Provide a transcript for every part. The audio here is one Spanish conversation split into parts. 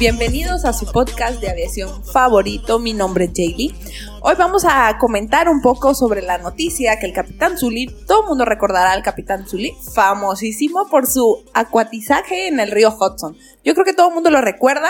Bienvenidos a su podcast de aviación favorito. Mi nombre es Jaylee. Hoy vamos a comentar un poco sobre la noticia que el Capitán Zully, todo el mundo recordará al Capitán Zully, famosísimo por su acuatizaje en el río Hudson. Yo creo que todo el mundo lo recuerda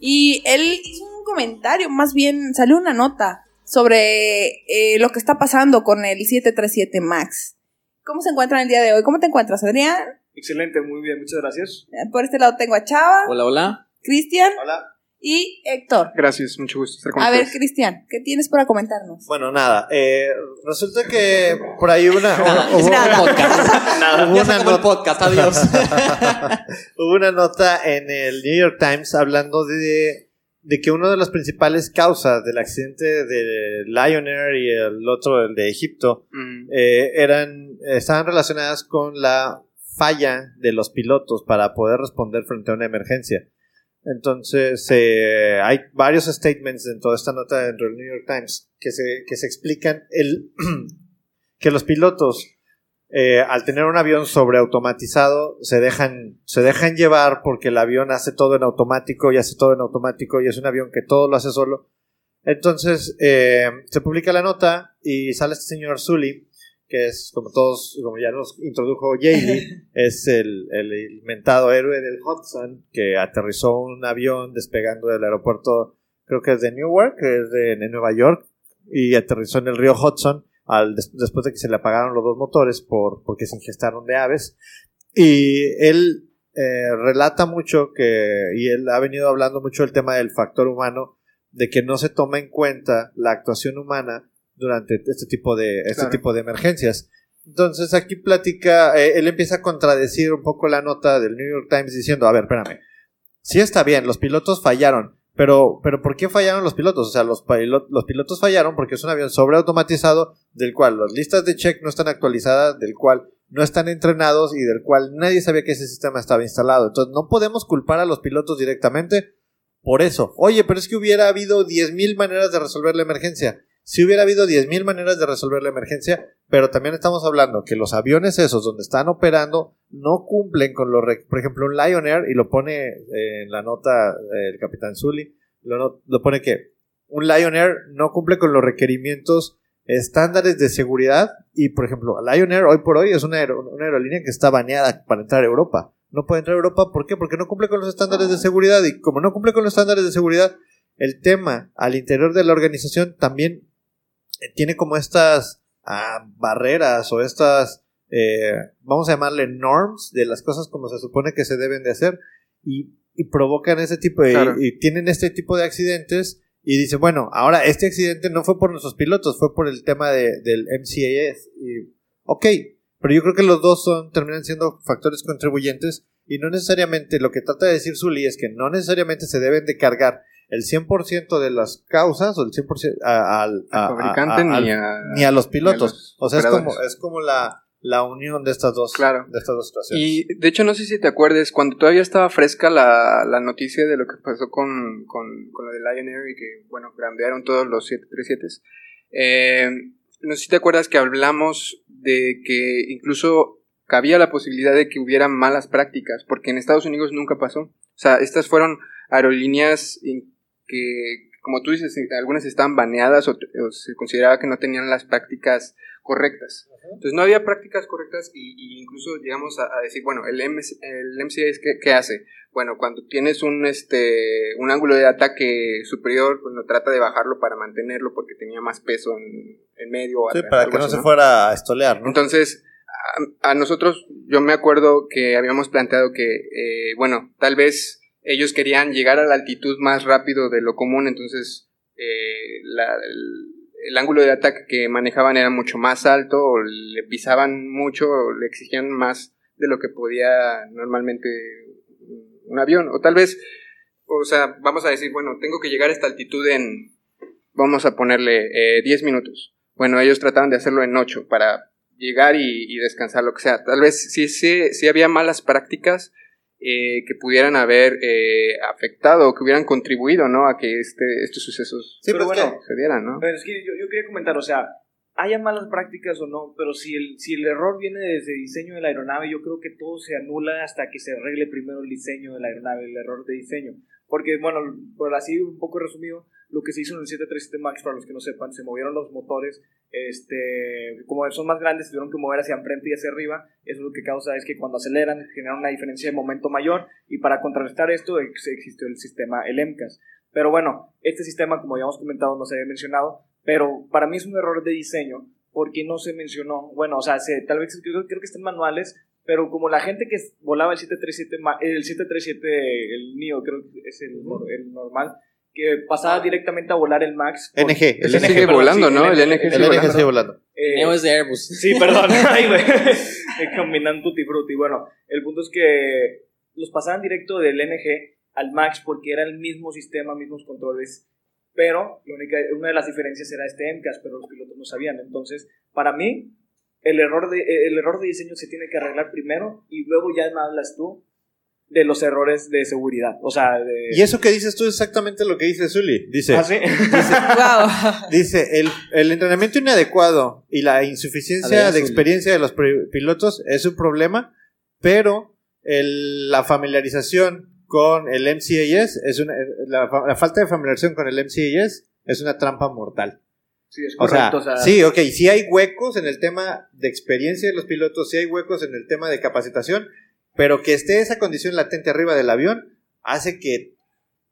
y él hizo un comentario, más bien salió una nota sobre eh, lo que está pasando con el 737 MAX. ¿Cómo se encuentran el día de hoy? ¿Cómo te encuentras, Adrián? Excelente, muy bien, muchas gracias. Por este lado tengo a Chava, Hola, hola. Cristian Hola. y Héctor. Gracias, mucho gusto estar con A ver. Cristian, ¿qué tienes para comentarnos? Bueno, nada, eh, resulta que por ahí hubo una, hubo, hubo Nada. una, Podcast. Hubo ya una se acabó el not- podcast, adiós. hubo una nota en el New York Times hablando de, de que una de las principales causas del accidente de Lion Air y el otro, el de Egipto, Mm, eh, eran, estaban relacionadas con la falla de los pilotos para poder responder frente a una emergencia. Entonces, eh, hay varios statements dentro de esta nota dentro del New York Times que se, que se explican el, que los pilotos, eh, al tener un avión sobreautomatizado, se dejan, se dejan llevar porque el avión hace todo en automático y hace todo en automático y es un avión que todo lo hace solo. Entonces, eh, se publica la nota y sale este señor Zully, que es, como todos, como ya nos introdujo Jaylee, es el, el inventado héroe del Hudson, que aterrizó un avión despegando del aeropuerto, creo que es de Newark, que es de, de Nueva York, y aterrizó en el río Hudson al, des- después de que se le apagaron los dos motores por, porque se ingestaron de aves. Y él eh, relata mucho que, y él ha venido hablando mucho del tema del factor humano, de que no se toma en cuenta la actuación humana durante este tipo de, este Claro. tipo de emergencias. Entonces aquí platica, eh, él empieza a contradecir un poco la nota del New York Times diciendo, a ver, espérame, sí está bien, los pilotos fallaron, pero, pero ¿por qué fallaron los pilotos? O sea, los, pilo- los pilotos fallaron porque es un avión sobreautomatizado del cual las listas de check no están actualizadas, del cual no están entrenados y del cual nadie sabía que ese sistema estaba instalado. Entonces no podemos culpar a los pilotos directamente por eso. Oye, pero es que hubiera habido 10.000 maneras de resolver la emergencia. Si hubiera habido 10.000 maneras de resolver la emergencia, pero también estamos hablando que los aviones esos donde están operando no cumplen con los... Por ejemplo, un Lion Air, y lo pone eh, en la nota eh, el capitán Zully, lo, no- lo pone que un Lion Air no cumple con los requerimientos estándares de seguridad y, por ejemplo, Lion Air hoy por hoy es una, una aerolínea que está baneada para entrar a Europa. No puede entrar a Europa, ¿por qué? Porque no cumple con los estándares de seguridad y como no cumple con los estándares de seguridad, el tema al interior de la organización también tiene como estas ah, barreras o estas, eh, vamos a llamarle norms de las cosas como se supone que se deben de hacer y, y provocan ese tipo de, Claro. y, tienen este tipo de accidentes y dicen, bueno, ahora este accidente no fue por nuestros pilotos, fue por el tema de- del MCAS. Y, ok, pero yo creo que los dos son, terminan siendo factores contribuyentes y no necesariamente, lo que trata de decir Zully es que no necesariamente se deben de cargar el 100% de las causas o el 100% a- a- al fabricante ni, ni a los pilotos. los o sea, es como, es como la, la unión de estas dos, Claro. de estas dos situaciones. Y de hecho, no sé si te acuerdes, cuando todavía estaba fresca la, la noticia de lo que pasó con, con, con lo de Lion Air y que, bueno, grandearon todos los 737s. Eh, no sé si te acuerdas que hablamos de que incluso cabía la posibilidad de que hubiera malas prácticas, porque en Estados Unidos nunca pasó. O sea, estas fueron aerolíneas in- que, como tú dices, algunas estaban baneadas o, o se consideraba que no tenían las prácticas correctas. Entonces no había prácticas correctas y, y incluso llegamos a, a decir, bueno, el, MS el MCA ¿qué, qué hace? Bueno, cuando tienes un, este, un ángulo de ataque superior, pues no trata de bajarlo para mantenerlo porque tenía más peso en, en medio. Sí, atrás, para que no así, se fuera a estolear, ¿no? entonces, a, a nosotros, yo me acuerdo que habíamos planteado que, eh, bueno, tal vez ellos querían llegar a la altitud más rápido de lo común, entonces eh, el ángulo de ataque que manejaban era mucho más alto, o le pisaban mucho, o le exigían más de lo que podía normalmente un avión, o tal vez, o sea, vamos a decir, bueno, tengo que llegar a esta altitud en, vamos a ponerle eh, 10 minutos. Bueno, ellos trataban de hacerlo en 8 para llegar y, y descansar, lo que sea. Tal vez sí, sí, sí había malas prácticas eh, que pudieran haber eh, afectado o que hubieran contribuido, ¿no? A que este, estos sucesos Sí, Pero pero es bueno, que- sucedieran, ¿no? Pero es que yo, yo quería comentar, o sea, haya malas prácticas o no, pero si el, si el error viene desde el diseño de la aeronave, yo creo que todo se anula hasta que se arregle primero el diseño de la aeronave, el error de diseño. Porque, bueno, por así un poco resumido, lo que se hizo en el 737 MAX, para los que no sepan, se movieron los motores, este, como son más grandes, tuvieron que mover hacia enfrente y hacia arriba, eso lo que causa es que cuando aceleran generan una diferencia de momento mayor, y para contrarrestar esto ex- existió el sistema, el MCAS. Pero bueno, este sistema, como habíamos comentado, no se había mencionado, pero para mí es un error de diseño porque no se mencionó. Bueno, o sea, se- tal vez creo, creo que están manuales, pero como la gente que volaba el 737, ma- el 737, el NIO, creo que es el, el normal, que pasaba directamente a volar el MAX. por- NG, el Ese NG, sigue perdón, volando, sí, ¿no? El NG El NG volando. sigue volando. eh, Neo es de Airbus. Sí, perdón. Ay, güey. Eh, Combinando tutti frutti. Bueno, el punto es que los pasaban directo del NG al Max porque era el mismo sistema, mismos controles. Pero la única, una de las diferencias era este MCAS, pero los pilotos no sabían. Entonces, para mí, el error de, el error de diseño se tiene que arreglar primero y luego ya me hablas tú de los errores de seguridad. O sea, de... Y eso que dices tú es exactamente lo que dice Zully. Dice, ¿Ah, sí? Wow. dice el, el entrenamiento inadecuado y la insuficiencia A ver, de experiencia de los pilotos es un problema, pero el- la familiarización con el MCAS es una, la, fa- la falta de familiarización con el MCAS es una trampa mortal. Sí, es O sea, correcto. o sea, sí, ok, sí hay huecos en el tema de experiencia de los pilotos, sí hay huecos en el tema de capacitación, pero que esté esa condición latente arriba del avión hace que,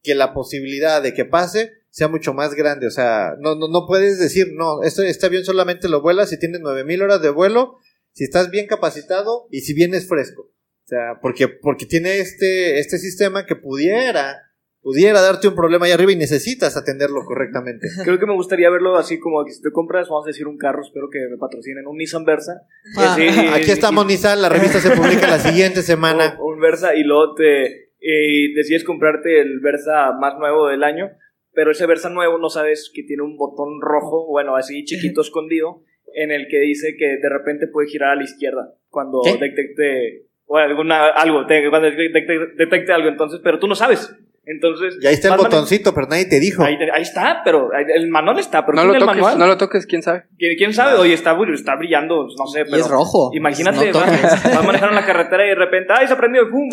que la posibilidad de que pase sea mucho más grande. O sea, no, no, no puedes decir, no, este, este avión solamente lo vuelas si tienes 9000 horas de vuelo, si estás bien capacitado y si vienes fresco. O sea, porque, porque tiene este, este sistema que pudiera, pudiera darte un problema ahí arriba y necesitas atenderlo correctamente. Creo que me gustaría verlo así como que si te compras, vamos a decir, un carro, espero que me patrocinen, un Nissan Versa. Ah, así- Aquí estamos, y- Nissan. La revista se publica la siguiente semana. un Versa y luego te y decides comprarte el Versa más nuevo del año, pero ese Versa nuevo no sabes que tiene un botón rojo, bueno, así chiquito escondido, en el que dice que de repente puede girar a la izquierda cuando ¿Qué? detecte o alguna algo, te- cuando detecte, detecte algo, entonces, pero tú no sabes. Entonces, Y ahí está el botoncito, pero nadie te dijo. Ahí, ahí está, pero el manual está, pero No ¿quién lo toques, manual? no lo toques, quién sabe. ¿Quién, quién sabe? Oye, está, está brillando, no sé, Y pero... es rojo. Imagínate, No vas, vas manejando en la carretera y de repente, ¡ay, se prendió! ¡Pum!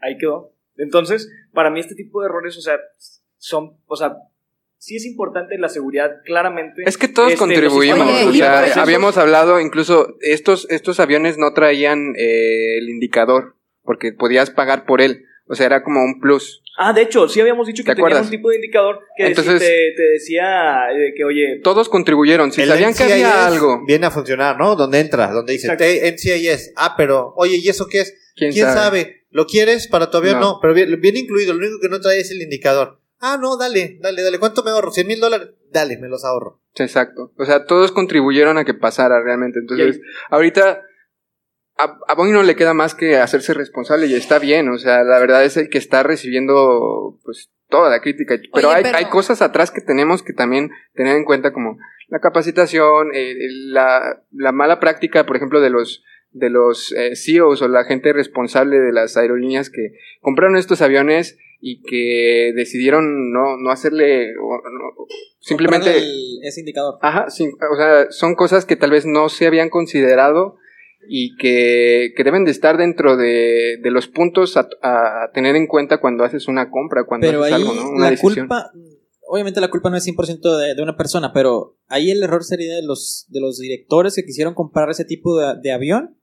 Ahí quedó. Entonces, para mí este tipo de errores, o sea, son, o sea, sí es importante la seguridad, claramente. Es que todos Este, contribuimos, Oye, o sea, eso- habíamos hablado, incluso estos, estos aviones no traían eh, el indicador, porque podías pagar por él, o sea, era como un plus. Ah, de hecho, sí habíamos dicho que ¿Te tenían un tipo de indicador que Entonces- te, te decía eh, que, oye, Todos contribuyeron, si El sabían que NCIS había algo, Viene a funcionar, ¿no? Donde entra, donde dice NCIS. Ah, pero, oye, ¿y eso qué es? quién, ¿Quién, sabe? sabe? ¿Lo quieres para tu avión? No. No. pero viene incluido. Lo único que no trae es el indicador. Ah, no, dale, dale, dale. ¿Cuánto me ahorro? ¿100 mil dólares? Dale, me los ahorro. Exacto. O sea, todos contribuyeron a que pasara realmente. Entonces, ahorita a, a Boeing no le queda más que hacerse responsable y está bien. O sea, la verdad es el que está recibiendo pues toda la crítica. Pero, Oye, hay, pero- hay cosas atrás que tenemos que también tener en cuenta como la capacitación, eh, la, la mala práctica, por ejemplo, de los de los eh, CEOs o la gente responsable de las aerolíneas que compraron estos aviones y que decidieron no, no hacerle o- no- simplemente el- ese indicador. Ajá, sí, o sea, son cosas que tal vez no se habían considerado y que, que deben de estar dentro de, de los puntos a, a tener en cuenta cuando haces una compra, cuando Pero haces ahí algo, ¿no? Una la decisión. culpa, obviamente la culpa no es 100% de, de una persona, pero ahí el error sería de los, de los directores que quisieron comprar ese tipo de, de avión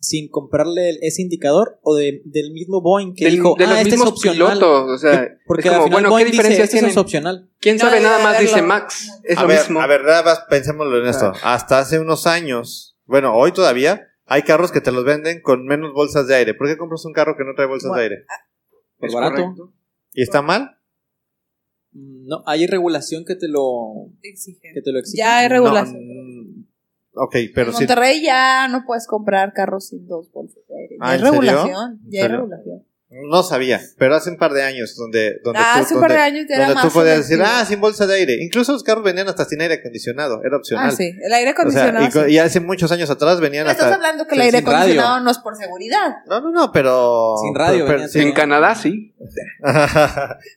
sin comprarle ese indicador o de- del mismo Boeing que Del- dijo, de los ah, este es opcional. pilotos, o sea, Porque es como, al final bueno, ¿qué Boeing dice, diferencias este es opcional. ¿Quién sabe nada más? Dice. Max, es a lo ver, mismo. a ver, nada más pensémoslo en esto. Hasta hace unos años, bueno, hoy todavía, hay carros que te los venden con menos bolsas de aire. ¿Por qué compras un carro que no trae bolsas Bueno, de aire? por Es barato. correcto. ¿Y está mal? Mm, No, hay regulación que te lo, Exigen. que te lo exige. Ya hay regulación. No, ok, pero en. Monterrey ya no puedes comprar carros sin dos bolsas de aire. Ya Ah, hay regulación. ¿En Ya hay regulación. No sabía, pero hace un par de años donde, donde Ah, tú, hace un par de años ya era donde tú más podías decir, ah, sin bolsa de aire. Incluso los carros venían hasta sin aire acondicionado, era opcional. Ah, sí. El aire O sea, acondicionado. y, co- sí. y hace muchos años atrás venían Pero Estás hasta... hablando que el sin- aire sin radio. acondicionado no es por seguridad. No, no, no, pero... Sin radio pero- venía sí. En Canadá sí.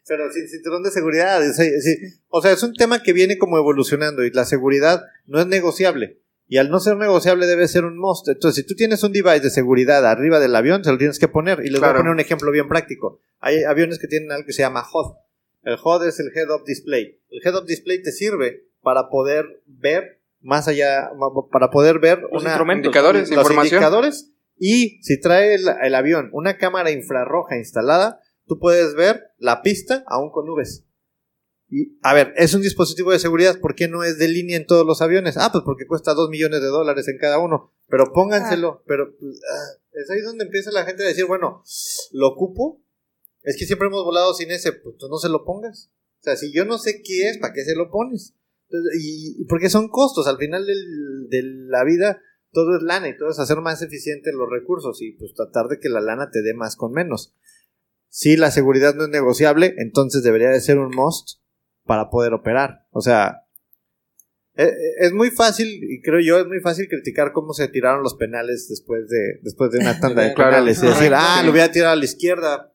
pero sin cinturón de seguridad. es-. O sea, es un tema que viene como evolucionando y la seguridad no es negociable. Y al no ser negociable debe ser un must. Entonces, si tú tienes un device de seguridad arriba del avión, se lo tienes que poner. Y les voy a poner un ejemplo bien práctico. Hay aviones que tienen algo que se llama HUD. El HUD es el Head-Up Display. El Head-Up Display te sirve para poder ver más allá, para poder ver Los una. Indicadores, los información. indicadores y si trae el, el avión una cámara infrarroja instalada, tú puedes ver la pista aún con nubes. Y, a ver, es un dispositivo de seguridad, ¿por qué no es de línea en todos los aviones? Ah, pues porque cuesta 2 millones de dólares en cada uno. Pero pónganselo, pero pues, ah, es ahí donde empieza la gente a decir, bueno, ¿lo ocupo? Es que siempre hemos volado sin ese, pues tú no se lo pongas. O sea, si yo no sé qué es, ¿para qué se lo pones? Entonces, y, y porque son costos, al final del- de la vida todo es lana y todo es hacer más eficientes los recursos y pues tratar de que la lana te dé más con menos. Si la seguridad no es negociable, entonces debería de ser un must para poder operar. O sea, e- e- es muy fácil, y creo yo, es muy fácil criticar cómo se tiraron los penales después de, después de una tanda de Claro. penales y decir, ah, lo voy a tirar a la izquierda,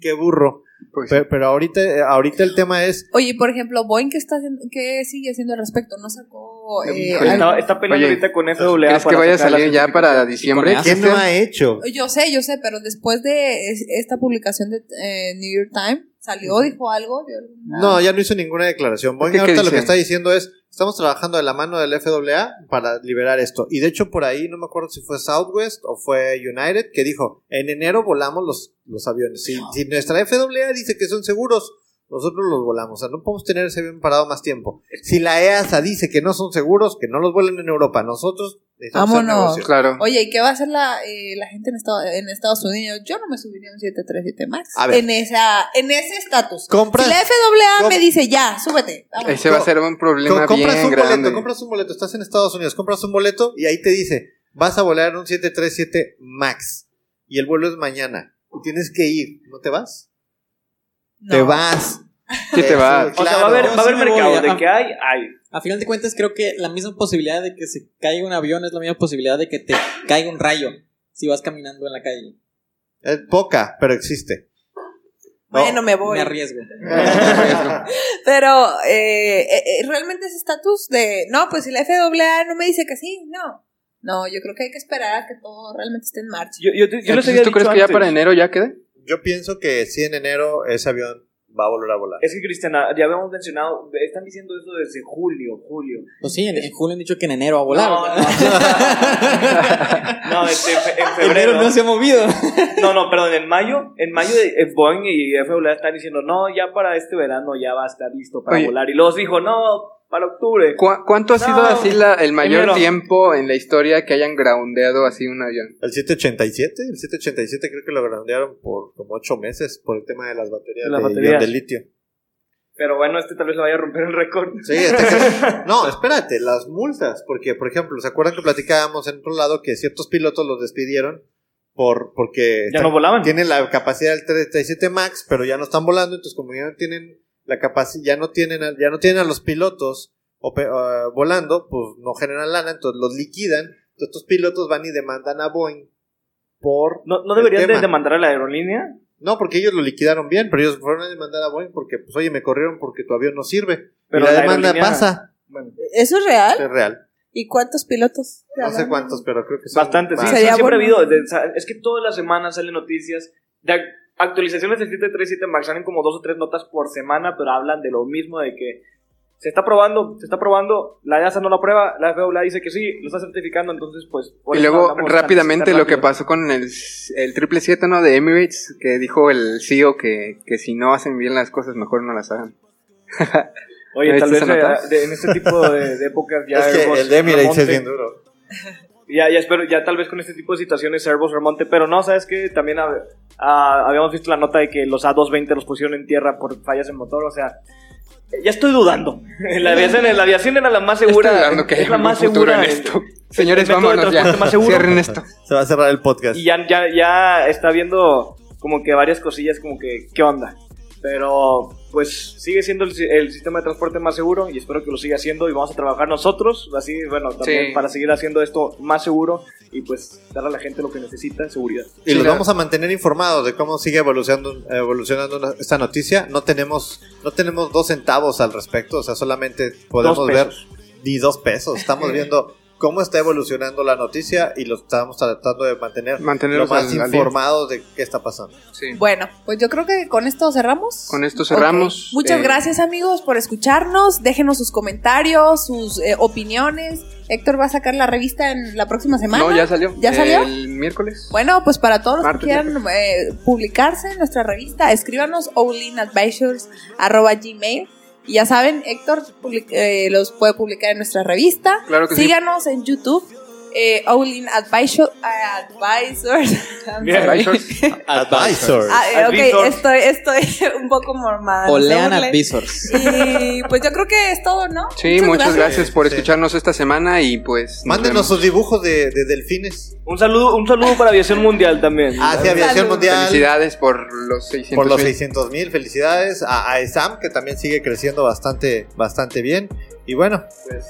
qué burro. Pues, Pero, pero ahorita, ahorita el tema es, Oye, por ejemplo, Boeing, ¿qué, está haciendo, qué sigue haciendo al respecto? ¿No sacó eh, algo? Está, está peleando Oye, ahorita con FAA. ¿Crees que vaya a salir ya para diciembre? ¿quién no ha hecho? Yo sé, yo sé, pero después de es- esta publicación de eh, New York Times, ¿salió, dijo algo? ¿Dio alguna- No, ya no hizo ninguna declaración. Boeing ¿Qué- qué ahorita lo que está diciendo es, estamos trabajando de la mano del FAA para liberar esto. Y de hecho por ahí, no me acuerdo si fue Southwest o fue United, que dijo, en enero volamos los, los aviones. Si, si nuestra FAA dice que son seguros, nosotros los volamos. O sea, no podemos tener ese avión parado más tiempo. Si la EASA dice que no son seguros, que no los vuelen en Europa, nosotros Vámonos. Claro. Oye, ¿y qué va a hacer la, eh, la gente en, Estado- en Estados Unidos? Yo no me subiría a un 737 MAX. A ver. En, esa, en ese estatus. Compras- Si la FAA com- me dice, ya, súbete. vámonos". Ese va a ser un problema Co- compras bien un grande. boleto, compras un boleto, estás en Estados Unidos, compras un boleto y ahí te dice, vas a volar un 737 MAX y el vuelo es mañana y tienes que ir, ¿no te vas? No. Te vas. Sí te va. Eso, O sea, va a haber, claro. va a haber Yo sí me mercado. voy, De que hay, hay. A final de cuentas, creo que la misma posibilidad de que se caiga un avión es la misma posibilidad de que te caiga un rayo si vas caminando en la calle. Es poca, pero existe. Bueno, me voy. Me arriesgo. Pero eh, eh, eh, realmente ese estatus de, no, pues si la FAA no me dice que sí, no. No, yo creo que hay que esperar a que todo realmente esté en marcha. Yo, yo, yo Entonces, ¿Tú crees dicho que ya antes. para enero ya quede? Yo pienso que sí en enero ese avión va a volver a volar. Es que, Cristiana, ya habíamos mencionado, están diciendo eso desde julio, julio. Pues sí, en, en julio han dicho que en enero va a volar. No, no. No, este, en fe- en Enero febrero. no se ha movido. No, no, perdón, en mayo, en mayo de eh, Boeing y FAA están diciendo, no, ya para este verano ya va a estar listo para Oye. volar. Y luego dijo, no, para octubre. ¿Cu- ¿Cuánto ha sido así la- el mayor enero. tiempo en la historia que hayan groundeado así un avión? El 787, el 787 creo que lo grandearon por como 8 meses por el tema de las baterías De las de, baterías. de litio. Pero bueno, este tal vez le vaya a romper el récord. Sí, este no, espérate, las multas, porque por ejemplo, ¿se acuerdan que platicábamos en otro lado que ciertos pilotos los despidieron por porque Ya no volaban. tienen la capacidad del 37 Max, pero ya no están volando, entonces como ya no tienen la capacidad, ya no tienen a, ya no tienen a los pilotos ah, volando, pues no generan lana, entonces los liquidan, entonces estos pilotos van y demandan a Boeing por ¿No, no el deberían de demandar a la aerolínea? No, porque ellos lo liquidaron bien, pero ellos fueron a demandar a Boeing porque pues oye, me corrieron porque tu avión no sirve. Pero y la, la demanda aerolínea- pasa, Bueno, ¿Eso es real? es real. ¿Y cuántos pilotos? No sé cuántos, pero creo que son bastante, sí. siempre ha habido. es que todas las semanas salen noticias de actualizaciones del 737 MAX. Salen como dos o tres notas por semana, pero hablan de lo mismo: de que se está probando, se está probando, la EASA no lo aprueba, la FAA dice que sí, lo está certificando, entonces, pues. Y luego rápidamente lo que pasó con el, el 777 ¿no? de Emirates, que dijo el CEO que, que si no hacen bien las cosas mejor no las hagan. Oye, ¿Viste tal vez eh, de- en este tipo de, de épocas ya. es que el de Emirates es bien duro. Ya, ya espero, ya tal vez con este tipo de situaciones Servos remonte, pero no, ¿sabes qué? También hab- ah, habíamos visto la nota de que los A220 los pusieron en tierra por fallas en motor, o sea, ya estoy dudando. La aviación, la aviación era la más segura. Estoy dudando que es haya la más futuro segura. en esto. Señores, vámonos ya. transporte más seguro. Cierren esto. Se va a cerrar el podcast. Y ya, ya, ya está viendo como que varias cosillas como que, ¿qué onda? Pero pues sigue siendo el, si- el sistema de transporte más seguro y espero que lo siga siendo y vamos a trabajar nosotros, así, bueno, también Sí. para seguir haciendo esto más seguro y pues darle a la gente lo que necesita, seguridad. Y Sí, los vamos a mantener informados de cómo sigue evolucionando, evolucionando esta noticia. No tenemos, no tenemos dos centavos al respecto, o sea, solamente podemos ver ni dos pesos. Estamos viendo cómo está evolucionando la noticia y lo estamos tratando de mantener lo más informados de qué está pasando. Sí. Bueno, pues yo creo que con esto cerramos. Con esto cerramos. Muchas Eh, gracias amigos por escucharnos. Déjenos sus comentarios, sus eh, opiniones. Héctor va a sacar la revista en la próxima semana. No, ya salió. ¿Ya salió? El miércoles. Bueno, pues para todos los Martes, que quieran eh, publicarse en nuestra revista, escríbanos gmail Y ya saben, Héctor eh, los puede publicar en nuestra revista. Claro que sí. Síganos en YouTube. Eh, Olin Advisor, Advisors. Advisors. Advisor. Ah, eh, ok, Advisors. estoy, estoy un poco mormada. Olean. Advisors. Y pues yo creo que es todo, ¿no? Sí, muchas gracias, por Sí. escucharnos esta semana y pues. nos Mándenos sus dibujos de, de delfines. Un saludo, un saludo para Aviación Mundial también. Hacia Aviación Salud. Mundial. Felicidades por los 600 por los mil. 600 mil, felicidades a, a ESAM que también sigue creciendo bastante, bastante bien. Y bueno, Pues,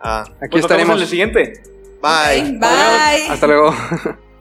ah, Aquí pues estaremos. en el siguiente. Bye. Bye. Hasta luego.